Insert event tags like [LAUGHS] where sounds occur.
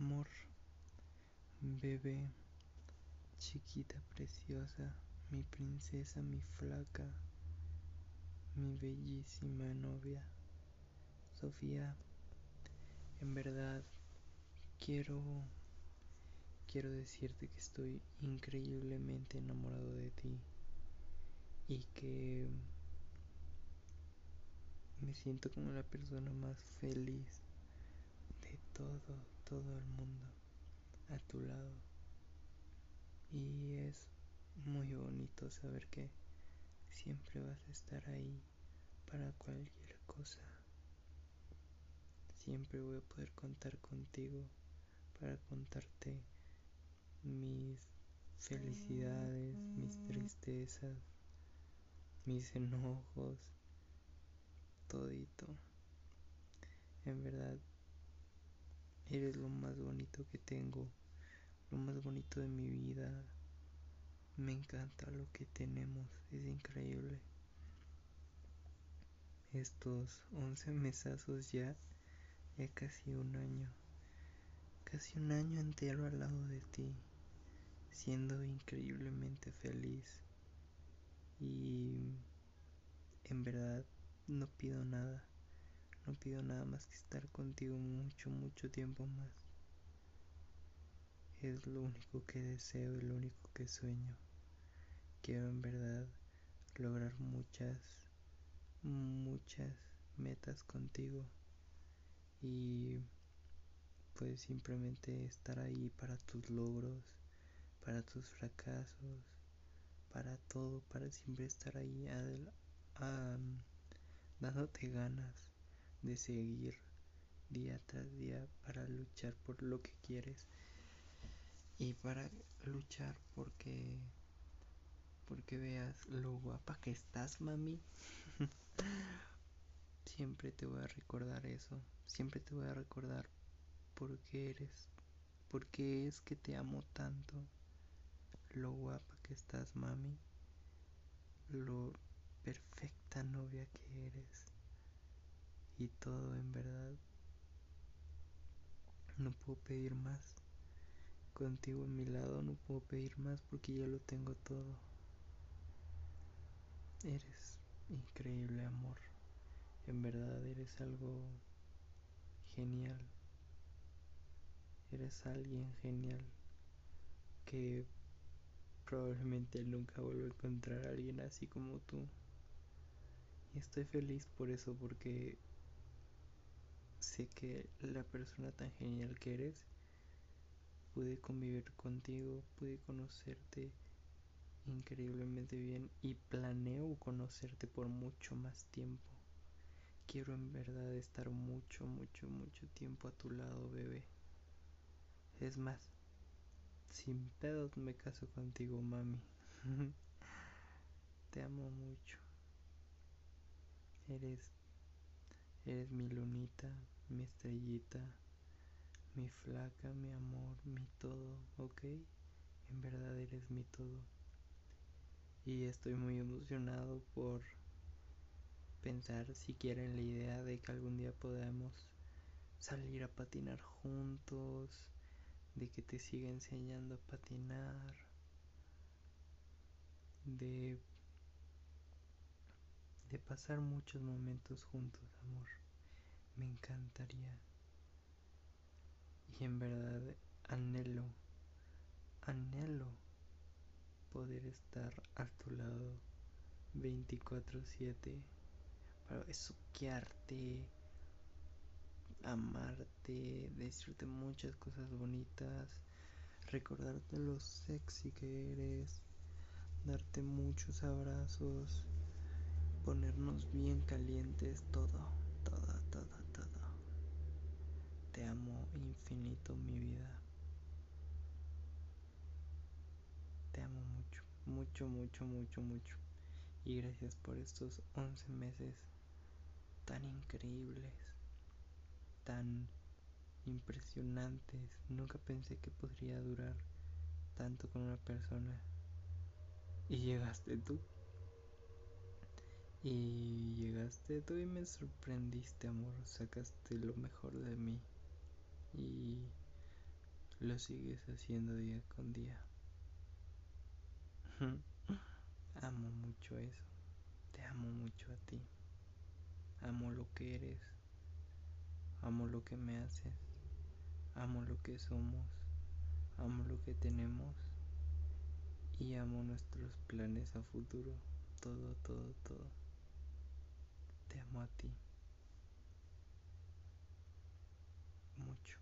amor, bebé, chiquita preciosa, mi princesa, mi flaca, mi bellísima novia, Sofía. En verdad, quiero quiero decirte que estoy increíblemente enamorado de ti y que me siento como la persona más feliz todo, todo el mundo a tu lado. Y es muy bonito saber que siempre vas a estar ahí para cualquier cosa. Siempre voy a poder contar contigo para contarte mis felicidades, mis tristezas, mis enojos, todito. En verdad, eres lo más bonito que tengo, lo más bonito de mi vida. Me encanta lo que tenemos, es increíble. Estos 11 mesazos ya, ya casi un año, casi un año entero al lado de ti, siendo increíblemente feliz. Y en verdad no pido nada, no pido nada más que estar contigo mucho, mucho tiempo más. Es lo único que deseo y lo único que sueño. Quiero en verdad lograr muchas, muchas metas contigo y pues simplemente estar ahí para tus logros, para tus fracasos, para todo, para siempre estar ahí dándote ganas de seguir día tras día para luchar por lo que quieres y para luchar porque porque veas lo guapa que estás mami. [LAUGHS] Siempre te voy a recordar eso. Siempre te voy a recordar por qué eres por qué es que te amo tanto. Lo guapa que estás mami. Lo perfecta novia que eres y todo en verdad. No puedo pedir más. Contigo en mi lado no puedo pedir más porque ya lo tengo todo. Eres increíble amor. En verdad eres algo genial. Eres alguien genial que probablemente nunca vuelva a encontrar a alguien así como tú. Y estoy feliz por eso, porque sé que la persona tan genial que eres pude convivir contigo, pude conocerte increíblemente bien y planeo conocerte por mucho más tiempo. Quiero en verdad estar mucho, mucho, mucho tiempo a tu lado, bebé. Es más, sin pedos me caso contigo, mami. [LAUGHS] Te amo mucho. Eres, eres mi lunita, mi estrellita, mi flaca, mi amor, mi todo, ¿ok? En verdad eres mi todo. Y estoy muy emocionado por pensar siquiera en la idea de que algún día podamos salir a patinar juntos, de que te siga enseñando a patinar, de de pasar muchos momentos juntos, amor. Me encantaría. Y en verdad anhelo, anhelo poder estar a tu lado 24/7 para besuquearte, amarte, decirte muchas cosas bonitas, recordarte lo sexy que eres, darte muchos abrazos ponernos bien calientes, todo, todo, todo, todo. Te amo infinito, mi vida. Te amo mucho, mucho, mucho, mucho, mucho. Y gracias por estos 11 meses tan increíbles, tan impresionantes. Nunca pensé que podría durar tanto con una persona. Y llegaste tú. Y llegaste tú y me sorprendiste, amor. Sacaste lo mejor de mí. Y lo sigues haciendo día con día. [LAUGHS] amo mucho eso. Te amo mucho a ti. Amo lo que eres. Amo lo que me haces. Amo lo que somos. Amo lo que tenemos. Y amo nuestros planes a futuro. Todo, todo, todo. Te amo a ti. Mucho.